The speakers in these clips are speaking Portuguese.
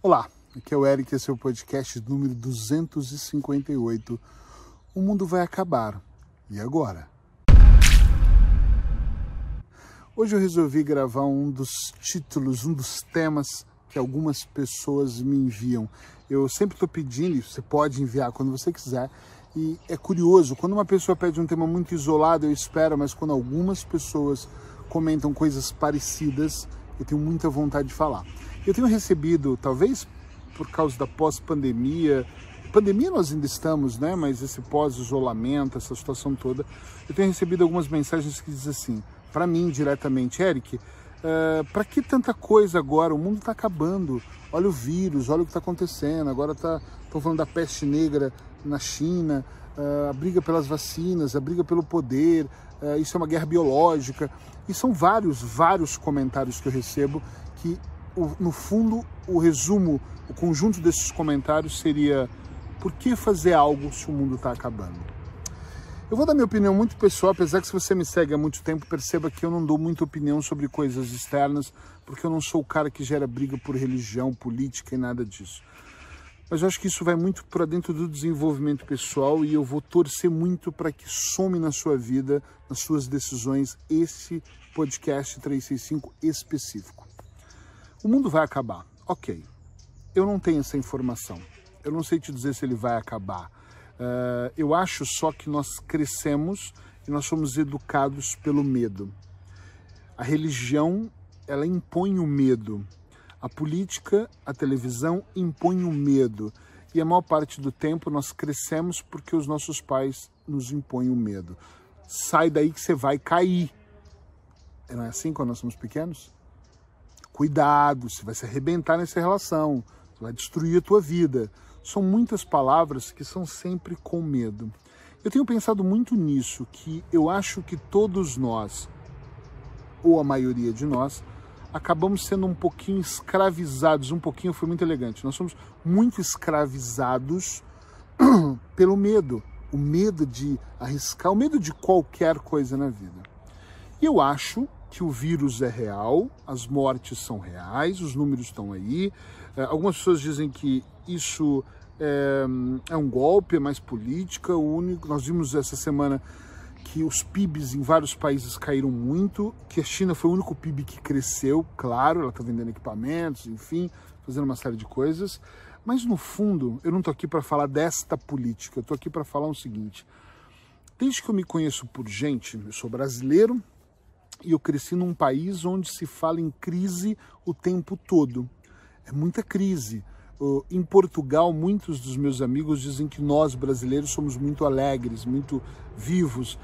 Olá, aqui é o Eric, esse é o podcast número 258. O mundo vai acabar. E agora? Hoje eu resolvi gravar um dos títulos, um dos temas que algumas pessoas me enviam. Eu sempre estou pedindo, você pode enviar quando você quiser. E é curioso, quando uma pessoa pede um tema muito isolado, eu espero, mas quando algumas pessoas comentam coisas parecidas, eu tenho muita vontade de falar. Eu tenho recebido, talvez por causa da pós-pandemia, pandemia nós ainda estamos, né? Mas esse pós-isolamento, essa situação toda, eu tenho recebido algumas mensagens que dizem assim, para mim diretamente, Eric, uh, eh, para que tanta coisa agora? O mundo está acabando. Olha o vírus, olha o que está acontecendo. Agora tá, estão falando da peste negra na China, a briga pelas vacinas, a briga pelo poder, uh, isso é uma guerra biológica. E são vários, vários comentários que eu recebo que no fundo, o resumo, o conjunto desses comentários seria: por que fazer algo se o mundo está acabando? Eu vou dar minha opinião muito pessoal, apesar que se você me segue há muito tempo, perceba que eu não dou muita opinião sobre coisas externas, porque eu não sou o cara que gera briga por religião, política e nada disso. Mas eu acho que isso vai muito para dentro do desenvolvimento pessoal e eu vou torcer muito para que some na sua vida, nas suas decisões, esse podcast 365 específico. O mundo vai acabar. Ok. Eu não tenho essa informação. Eu não sei te dizer se ele vai acabar. Uh, eu acho só que nós crescemos e nós somos educados pelo medo. A religião, ela impõe o medo. A política, a televisão impõe o medo. E a maior parte do tempo nós crescemos porque os nossos pais nos impõem o medo. Sai daí que você vai cair. Não é assim quando nós somos pequenos? Cuidado, você vai se arrebentar nessa relação, você vai destruir a tua vida. São muitas palavras que são sempre com medo. Eu tenho pensado muito nisso, que eu acho que todos nós, ou a maioria de nós, acabamos sendo um pouquinho escravizados, um pouquinho foi muito elegante. Nós somos muito escravizados pelo medo, o medo de arriscar, o medo de qualquer coisa na vida. E eu acho que o vírus é real, as mortes são reais, os números estão aí. É, algumas pessoas dizem que isso é, é, um golpe, é mais política. O único, nós vimos essa semana que os PIBs em vários países caíram muito, que a China foi o único PIB que cresceu, claro, ela está vendendo equipamentos, enfim, fazendo uma série de coisas. Mas no fundo, eu não estou aqui para falar desta política, eu estou aqui para falar o seguinte. Desde que eu me conheço por gente, eu sou brasileiro, e eu cresci num país onde se fala em crise o tempo todo. É muita crise. Em Portugal, muitos dos meus amigos dizem que nós brasileiros somos muito alegres, muito vivos.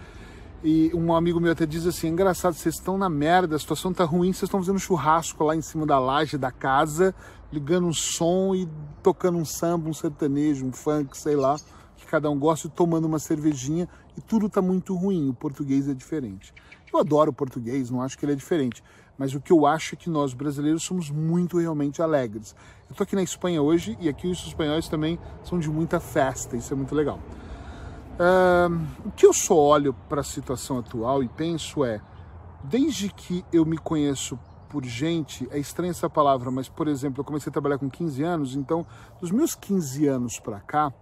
E um amigo meu até diz assim: engraçado, vocês estão na merda, a situação tá ruim, vocês estão fazendo churrasco lá em cima da laje da casa, ligando um som e tocando um samba, um sertanejo, um funk, sei lá, que cada um gosta, e tomando uma cervejinha, e tudo tá muito ruim. O português é diferente. Eu adoro o português, não acho que ele é diferente. Mas o que eu acho é que nós brasileiros somos muito realmente alegres. Eu estou aqui na Espanha hoje e aqui os espanhóis também são de muita festa, isso é muito legal. Uh, o que eu só olho para a situação atual e penso é, desde que eu me conheço por gente, é estranha essa palavra, mas por exemplo, eu comecei a trabalhar com 15 anos, então dos meus 15 anos para cá,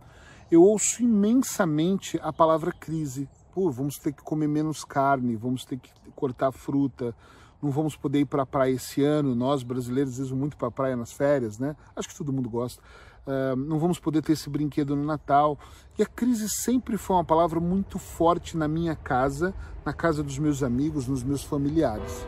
eu ouço imensamente a palavra crise pô, vamos ter que comer menos carne, vamos ter que cortar fruta, não vamos poder ir para a praia esse ano. Nós, brasileiros, vamos muito para a praia nas férias, né? Acho que todo mundo gosta. Uh, não vamos poder ter esse brinquedo no Natal. E a crise sempre foi uma palavra muito forte na minha casa, na casa dos meus amigos, nos meus familiares.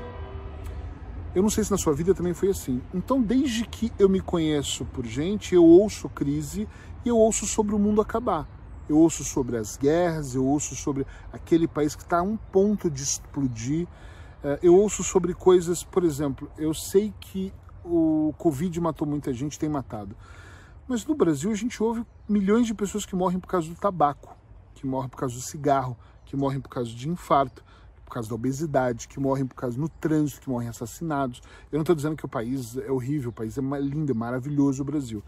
Eu não sei se na sua vida também foi assim. Então, desde que eu me conheço por gente, eu ouço crise e eu ouço sobre o mundo acabar eu ouço sobre as guerras, eu ouço sobre aquele país que está a um ponto de explodir, eu ouço sobre coisas, por exemplo, eu sei que o Covid matou muita gente, tem matado, mas no Brasil a gente ouve milhões de pessoas que morrem por causa do tabaco, que morrem por causa do cigarro, que morrem por causa de infarto, por causa da obesidade, que morrem por causa no trânsito, que morrem assassinados. Eu não estou dizendo que o país é horrível, o país é lindo, é maravilhoso o Brasil.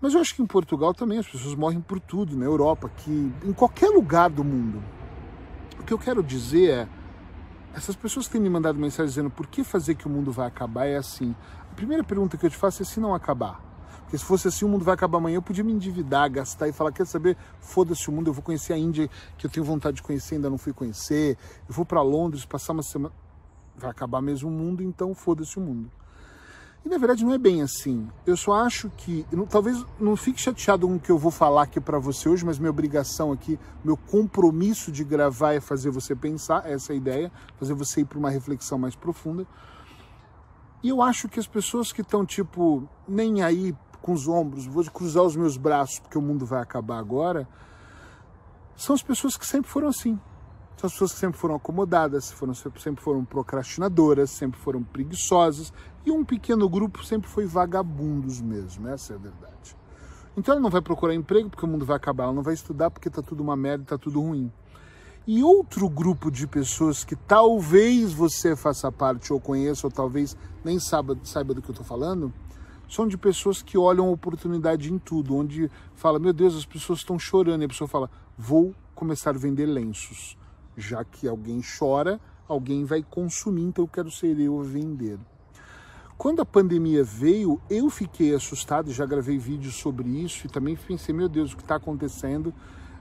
Mas eu acho que em Portugal também as pessoas morrem por tudo, na Europa, que em qualquer lugar do mundo. O que eu quero dizer é, essas pessoas que têm me mandado mensagem dizendo por que fazer que o mundo vai acabar é assim. A primeira pergunta que eu te faço é se não acabar. Porque se fosse assim, o mundo vai acabar amanhã, eu podia me endividar, gastar e falar, quer saber, foda-se o mundo, eu vou conhecer a Índia, que eu tenho vontade de conhecer, ainda não fui conhecer, eu vou para Londres, passar uma semana... Vai acabar mesmo o mundo, então foda-se o mundo. E na verdade não é bem assim. Eu só acho que, não, talvez não fique chateado com o que eu vou falar aqui para você hoje, mas minha obrigação aqui, meu compromisso de gravar é fazer você pensar, essa ideia, fazer você ir para uma reflexão mais profunda. E eu acho que as pessoas que estão, tipo, nem aí com os ombros, vou cruzar os meus braços porque o mundo vai acabar agora, são as pessoas que sempre foram assim. São as pessoas que sempre foram acomodadas, foram, sempre foram procrastinadoras, sempre foram preguiçosas, e um pequeno grupo sempre foi vagabundos mesmo, essa é a verdade. Então ela não vai procurar emprego porque o mundo vai acabar, ela não vai estudar porque está tudo uma merda, está tudo ruim. E outro grupo de pessoas que talvez você faça parte ou conheça, ou talvez nem saiba, saiba do que eu estou falando, são de pessoas que olham oportunidade em tudo, onde fala, meu Deus, as pessoas estão chorando, e a pessoa fala, vou começar a vender lenços. Já que alguém chora, alguém vai consumir, então eu quero ser eu a vender. Quando a pandemia veio, eu fiquei assustado, já gravei vídeos sobre isso e também pensei, meu Deus, o que está acontecendo?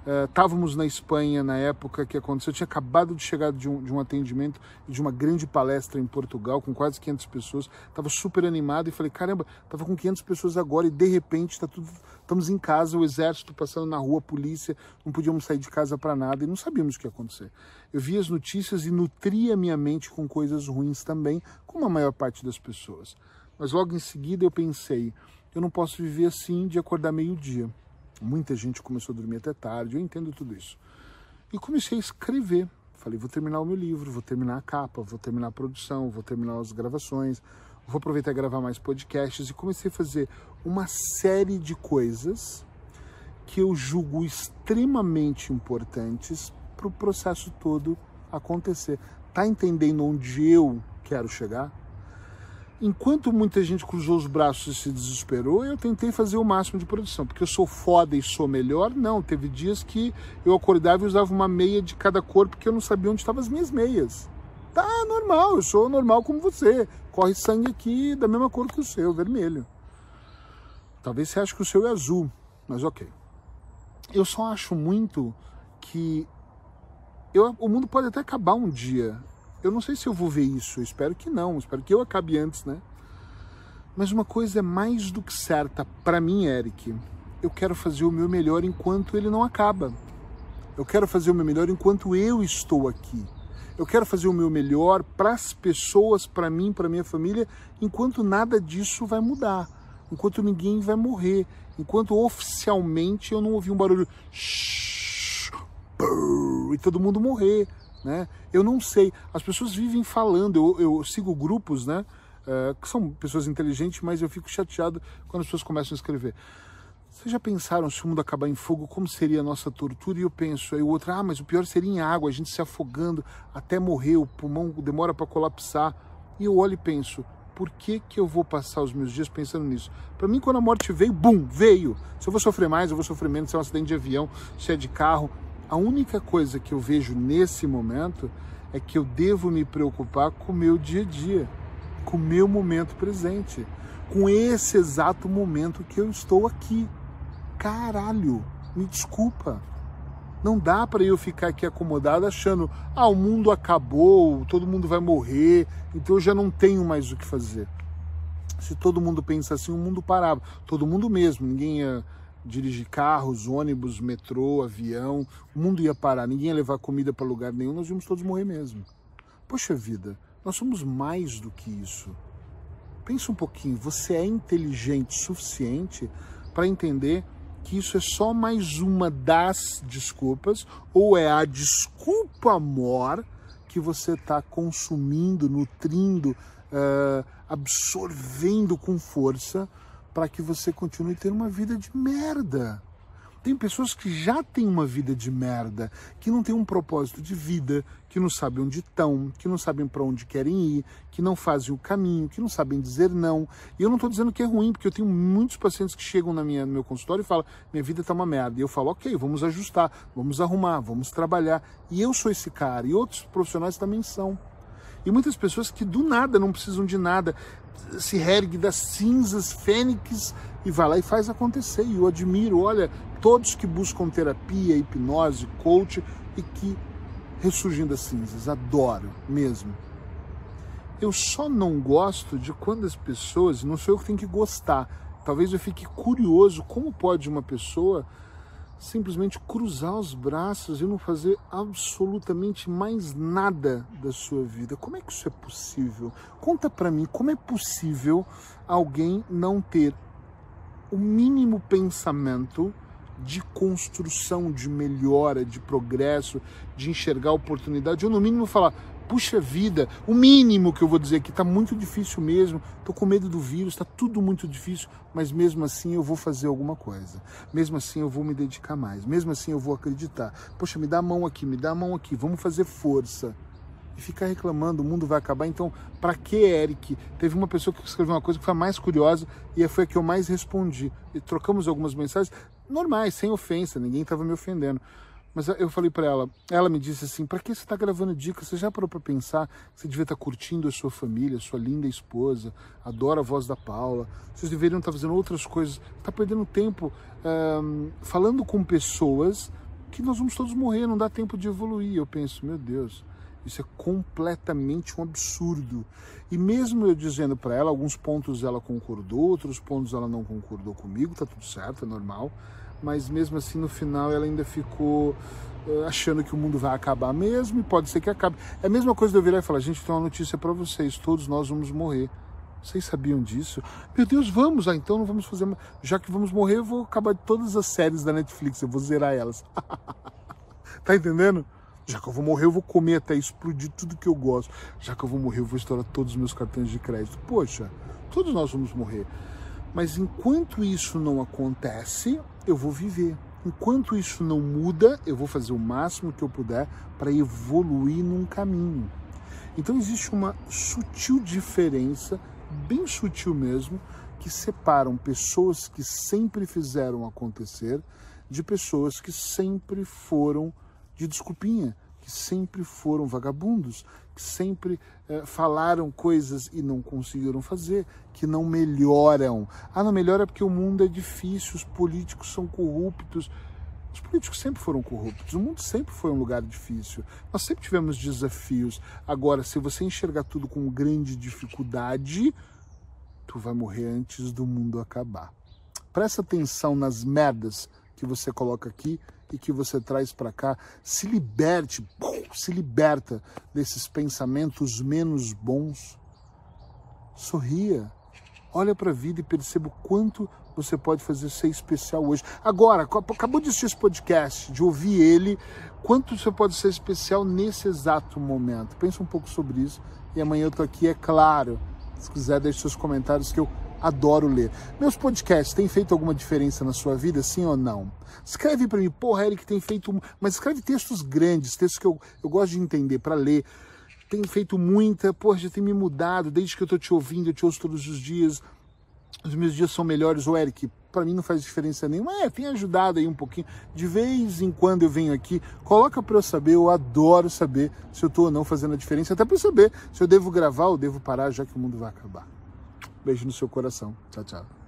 Estávamos uh, na Espanha na época que aconteceu. Eu tinha acabado de chegar de um, de um atendimento de uma grande palestra em Portugal com quase 500 pessoas. Estava super animado e falei: caramba, estava com 500 pessoas agora e de repente tá tudo, estamos em casa, o exército passando na rua, a polícia, não podíamos sair de casa para nada e não sabíamos o que ia acontecer. Eu via as notícias e nutria minha mente com coisas ruins também, como a maior parte das pessoas. Mas logo em seguida eu pensei: eu não posso viver assim de acordar meio-dia Muita gente começou a dormir até tarde, eu entendo tudo isso. E comecei a escrever. Falei, vou terminar o meu livro, vou terminar a capa, vou terminar a produção, vou terminar as gravações, vou aproveitar e gravar mais podcasts. E comecei a fazer uma série de coisas que eu julgo extremamente importantes para o processo todo acontecer. Tá entendendo onde eu quero chegar? Enquanto muita gente cruzou os braços e se desesperou, eu tentei fazer o máximo de produção, porque eu sou foda e sou melhor. Não, teve dias que eu acordava e usava uma meia de cada cor porque eu não sabia onde estavam as minhas meias. Tá normal, eu sou normal como você. Corre sangue aqui da mesma cor que o seu, vermelho. Talvez você ache que o seu é azul, mas ok. Eu só acho muito que eu, o mundo pode até acabar um dia. Eu não sei se eu vou ver isso, eu espero que não, espero que eu acabe antes, né? Mas uma coisa é mais do que certa para mim, Eric. Eu quero fazer o meu melhor enquanto ele não acaba. Eu quero fazer o meu melhor enquanto eu estou aqui. Eu quero fazer o meu melhor para as pessoas, para mim, para minha família, enquanto nada disso vai mudar, enquanto ninguém vai morrer, enquanto oficialmente eu não ouvi um barulho e todo mundo morrer, né? Eu não sei. As pessoas vivem falando. Eu, eu sigo grupos, né? Uh, que são pessoas inteligentes, mas eu fico chateado quando as pessoas começam a escrever. Vocês já pensaram se o mundo acabar em fogo, como seria a nossa tortura? E eu penso, aí o outro, ah, mas o pior seria em água, a gente se afogando até morrer, o pulmão demora para colapsar. E eu olho e penso, por que, que eu vou passar os meus dias pensando nisso? Para mim, quando a morte veio, bum, veio. Se eu vou sofrer mais, eu vou sofrer menos, se é um acidente de avião, se é de carro, a única coisa que eu vejo nesse momento é que eu devo me preocupar com o meu dia a dia, com o meu momento presente, com esse exato momento que eu estou aqui. Caralho, me desculpa. Não dá para eu ficar aqui acomodado achando, ah, o mundo acabou, todo mundo vai morrer, então eu já não tenho mais o que fazer. Se todo mundo pensa assim, o mundo parava. Todo mundo mesmo, ninguém ia dirigir carros, ônibus, metrô, avião, o mundo ia parar, ninguém ia levar comida para lugar nenhum, nós íamos todos morrer mesmo. Poxa vida, nós somos mais do que isso. Pensa um pouquinho, você é inteligente suficiente para entender que isso é só mais uma das desculpas, ou é a desculpa maior que você está consumindo, nutrindo, uh, absorvendo com força para que você continue tendo uma vida de merda. Tem pessoas que já têm uma vida de merda, que não têm um propósito de vida, que não sabem onde estão, que não sabem para onde querem ir, que não fazem o caminho, que não sabem dizer não. E eu não estou dizendo que é ruim, porque eu tenho muitos pacientes que chegam na minha, no meu consultório e falam: minha vida está uma merda. E eu falo: ok, vamos ajustar, vamos arrumar, vamos trabalhar. E eu sou esse cara, e outros profissionais também são. E muitas pessoas que do nada não precisam de nada. se ergue das cinzas, fênix, e vai lá e faz acontecer. E eu admiro, olha, todos que buscam terapia, hipnose, coach e que ressurgem das cinzas. Adoro mesmo. Eu só não gosto de quando as pessoas, não sou eu que tenho que gostar, talvez eu fique curioso como pode uma pessoa simplesmente cruzar os braços e não fazer absolutamente mais nada da sua vida. Como é que isso é possível? Conta para mim, como é possível alguém não ter o mínimo pensamento de construção, de melhora, de progresso, de enxergar oportunidade, ou no mínimo falar, puxa vida, o mínimo que eu vou dizer aqui está muito difícil mesmo, estou com medo do vírus, está tudo muito difícil, mas mesmo assim eu vou fazer alguma coisa, mesmo assim eu vou me dedicar mais, mesmo assim eu vou acreditar. Poxa, me dá a mão aqui, me dá a mão aqui, vamos fazer força. E ficar reclamando, o mundo vai acabar. Então, para que, Eric? Teve uma pessoa que escreveu uma coisa que foi a mais curiosa e foi a que eu mais respondi. E trocamos algumas mensagens normais, sem ofensa, ninguém estava me ofendendo. Mas eu falei para ela, ela me disse assim: para que você está gravando dicas? Você já parou para pensar que você devia estar tá curtindo a sua família, a sua linda esposa, adora a voz da Paula, vocês deveriam estar tá fazendo outras coisas. Está perdendo tempo um, falando com pessoas que nós vamos todos morrer, não dá tempo de evoluir. Eu penso, meu Deus, isso é completamente um absurdo. E mesmo eu dizendo para ela, alguns pontos ela concordou, outros pontos ela não concordou comigo, tá tudo certo, é normal mas mesmo assim no final ela ainda ficou uh, achando que o mundo vai acabar mesmo e pode ser que acabe. É a mesma coisa de eu virar e falar: gente, tem uma notícia para vocês, todos nós vamos morrer. Vocês sabiam disso? Meu Deus, vamos, ah, então não vamos fazer. Já que vamos morrer, eu vou acabar todas as séries da Netflix, eu vou zerar elas. tá entendendo? Já que eu vou morrer, eu vou comer até explodir tudo que eu gosto. Já que eu vou morrer, eu vou estourar todos os meus cartões de crédito. Poxa, todos nós vamos morrer. Mas enquanto isso não acontece, eu vou viver. Enquanto isso não muda, eu vou fazer o máximo que eu puder para evoluir num caminho. Então existe uma sutil diferença, bem sutil mesmo, que separam pessoas que sempre fizeram acontecer de pessoas que sempre foram de desculpinha, que sempre foram vagabundos, que sempre eh, falaram coisas e não conseguiram fazer, que não melhoram. Ah, não melhora porque o mundo é difícil, os políticos são corruptos. Os políticos sempre foram corruptos, o mundo sempre foi um lugar difícil. Nós sempre tivemos desafios. Agora, se você enxergar tudo com grande dificuldade, tu vai morrer antes do mundo acabar. Presta atenção nas merdas que você coloca aqui e que você traz para cá. Se liberte, se liberta desses pensamentos menos bons. Sorria. Olha para a vida e perceba o quanto você pode fazer ser especial hoje. Agora, acabou de assistir esse podcast, de ouvir ele, quanto você pode ser especial nesse exato momento. Pensa um pouco sobre isso e amanhã eu estou aqui, é claro. Se quiser, deixe seus comentários que eu adoro ler. Meus podcasts têm feito alguma diferença na sua vida, sim ou não? Escreve para mim, porra, Eric tem feito. Mas escreve textos grandes, textos que eu, eu gosto de entender para ler. Tem feito muita, porra, já tem me mudado desde que eu tô te ouvindo, eu te ouço todos os dias. Os meus dias são melhores, o Eric, para mim não faz diferença nenhuma. É, tem ajudado aí um pouquinho. De vez em quando eu venho aqui, coloca para eu saber, eu adoro saber se eu tô ou não fazendo a diferença, até para saber se eu devo gravar ou devo parar, já que o mundo vai acabar. Beijo no seu coração. Tchau, tchau.